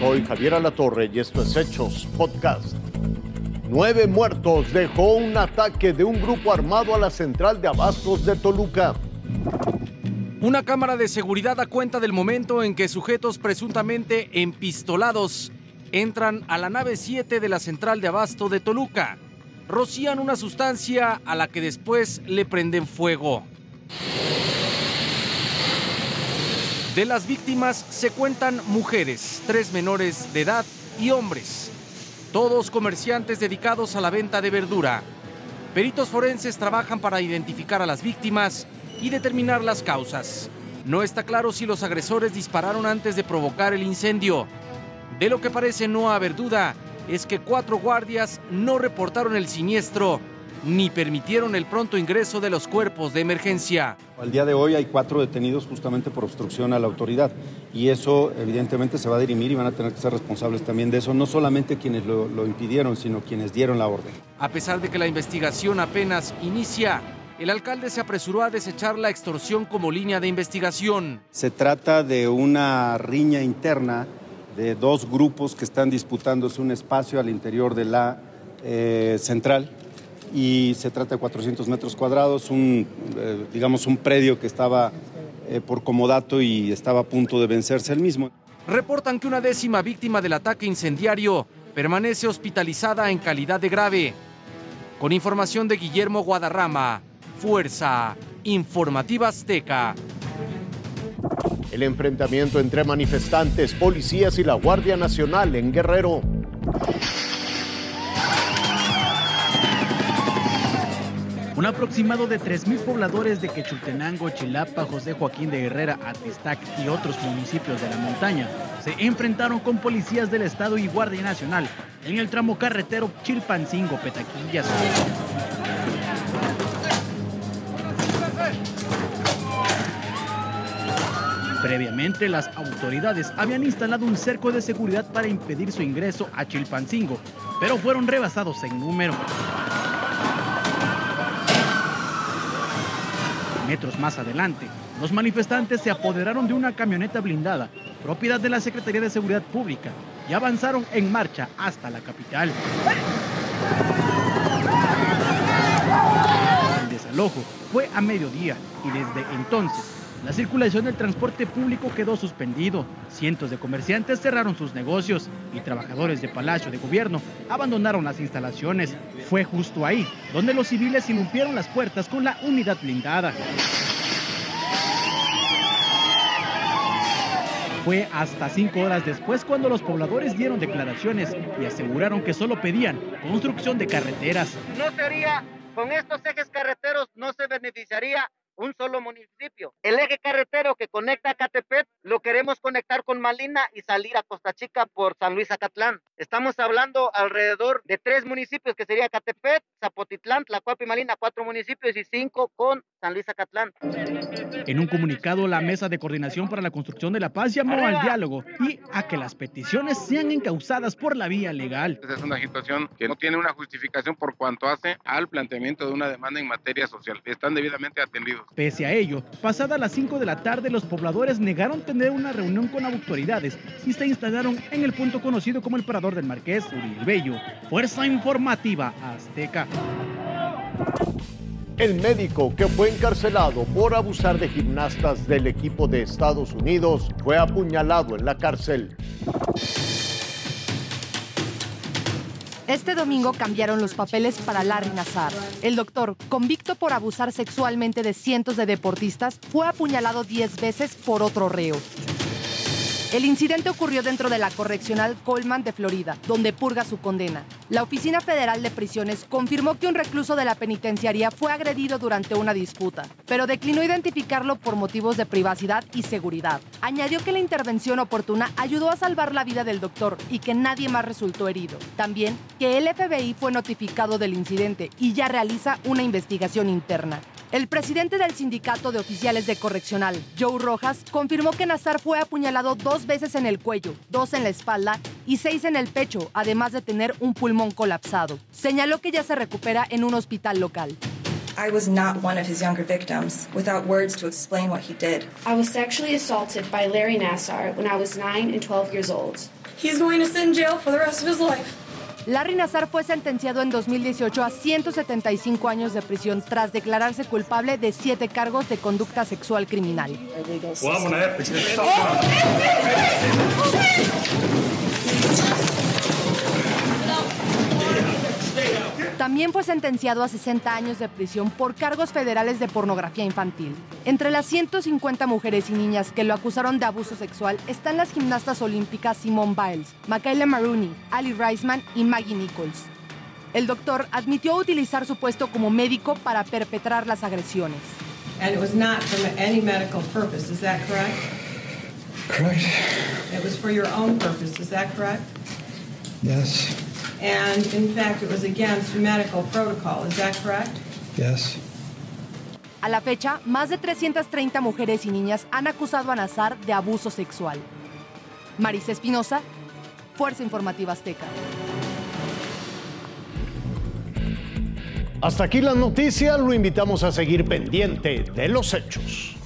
Soy Javier Alatorre y esto es Hechos Podcast. Nueve muertos dejó un ataque de un grupo armado a la central de abastos de Toluca. Una cámara de seguridad da cuenta del momento en que sujetos presuntamente empistolados entran a la nave 7 de la central de abasto de Toluca. Rocían una sustancia a la que después le prenden fuego. De las víctimas se cuentan mujeres, tres menores de edad y hombres, todos comerciantes dedicados a la venta de verdura. Peritos forenses trabajan para identificar a las víctimas y determinar las causas. No está claro si los agresores dispararon antes de provocar el incendio. De lo que parece no haber duda es que cuatro guardias no reportaron el siniestro ni permitieron el pronto ingreso de los cuerpos de emergencia. Al día de hoy hay cuatro detenidos justamente por obstrucción a la autoridad y eso evidentemente se va a dirimir y van a tener que ser responsables también de eso, no solamente quienes lo, lo impidieron, sino quienes dieron la orden. A pesar de que la investigación apenas inicia, el alcalde se apresuró a desechar la extorsión como línea de investigación. Se trata de una riña interna de dos grupos que están disputándose un espacio al interior de la eh, central y se trata de 400 metros cuadrados, un, eh, digamos un predio que estaba eh, por comodato y estaba a punto de vencerse el mismo. Reportan que una décima víctima del ataque incendiario permanece hospitalizada en calidad de grave. Con información de Guillermo Guadarrama, Fuerza Informativa Azteca. El enfrentamiento entre manifestantes, policías y la Guardia Nacional en Guerrero. Un aproximado de 3.000 pobladores de Quechultenango, Chilapa, José Joaquín de Herrera, Atistac y otros municipios de la montaña se enfrentaron con policías del Estado y Guardia Nacional en el tramo carretero Chilpancingo-Petaquillas. Previamente, las autoridades habían instalado un cerco de seguridad para impedir su ingreso a Chilpancingo, pero fueron rebasados en número. Metros más adelante, los manifestantes se apoderaron de una camioneta blindada, propiedad de la Secretaría de Seguridad Pública, y avanzaron en marcha hasta la capital. El desalojo fue a mediodía y desde entonces la circulación del transporte público quedó suspendido. Cientos de comerciantes cerraron sus negocios y trabajadores de Palacio de Gobierno abandonaron las instalaciones. Fue justo ahí donde los civiles irrumpieron las puertas con la unidad blindada. Fue hasta cinco horas después cuando los pobladores dieron declaraciones y aseguraron que solo pedían construcción de carreteras. No sería, con estos ejes carreteros no se beneficiaría un solo municipio. El eje carretero que conecta a Catepet lo queremos conectar con Malina y salir a Costa Chica por San Luis Acatlán. Estamos hablando alrededor de tres municipios que sería Catepet, Zapotitlán, Tlacuapi y Malina, cuatro municipios y cinco con San Luis Acatlán. En un comunicado, la Mesa de Coordinación para la Construcción de la Paz llamó al diálogo y a que las peticiones sean encausadas por la vía legal. Es una situación que no tiene una justificación por cuanto hace al planteamiento de una demanda en materia social. Están debidamente atendidos. Pese a ello, pasada las 5 de la tarde, los pobladores negaron tener una reunión con autoridades y se instalaron en el punto conocido como el Parador del Marqués Uriel Fuerza Informativa Azteca. El médico que fue encarcelado por abusar de gimnastas del equipo de Estados Unidos fue apuñalado en la cárcel. Este domingo cambiaron los papeles para Larry Nassar. El doctor, convicto por abusar sexualmente de cientos de deportistas, fue apuñalado 10 veces por otro reo. El incidente ocurrió dentro de la correccional Coleman de Florida, donde purga su condena. La Oficina Federal de Prisiones confirmó que un recluso de la penitenciaría fue agredido durante una disputa, pero declinó identificarlo por motivos de privacidad y seguridad. Añadió que la intervención oportuna ayudó a salvar la vida del doctor y que nadie más resultó herido. También que el FBI fue notificado del incidente y ya realiza una investigación interna. El presidente del sindicato de oficiales de correccional, Joe Rojas, confirmó que Nazar fue apuñalado dos veces en el cuello, dos en la espalda y seis en el pecho, además de tener un pulmón colapsado. Señaló que ya se recupera en un hospital local. I was not one of his younger victims, without words to explain what he did. I was sexually assaulted by Larry Nassar when I was 9 and 12 years old. He's going to sit in jail for the rest of his life. Larry Nazar fue sentenciado en 2018 a 175 años de prisión tras declararse culpable de siete cargos de conducta sexual criminal. También fue sentenciado a 60 años de prisión por cargos federales de pornografía infantil. Entre las 150 mujeres y niñas que lo acusaron de abuso sexual están las gimnastas olímpicas Simone Biles, Michaela Maroney, Ali Reisman y Maggie Nichols. El doctor admitió utilizar su puesto como médico para perpetrar las agresiones. And it was not for any medical purpose, is that correct? Correct. It was for your own purpose, is that correct? Yes. And in fact, it was against medical protocol, is that correct? Yes. A la fecha, más de 330 mujeres y niñas han acusado a Nazar de abuso sexual. Marisa Espinosa, Fuerza Informativa Azteca. Hasta aquí la noticia, lo invitamos a seguir pendiente de los hechos.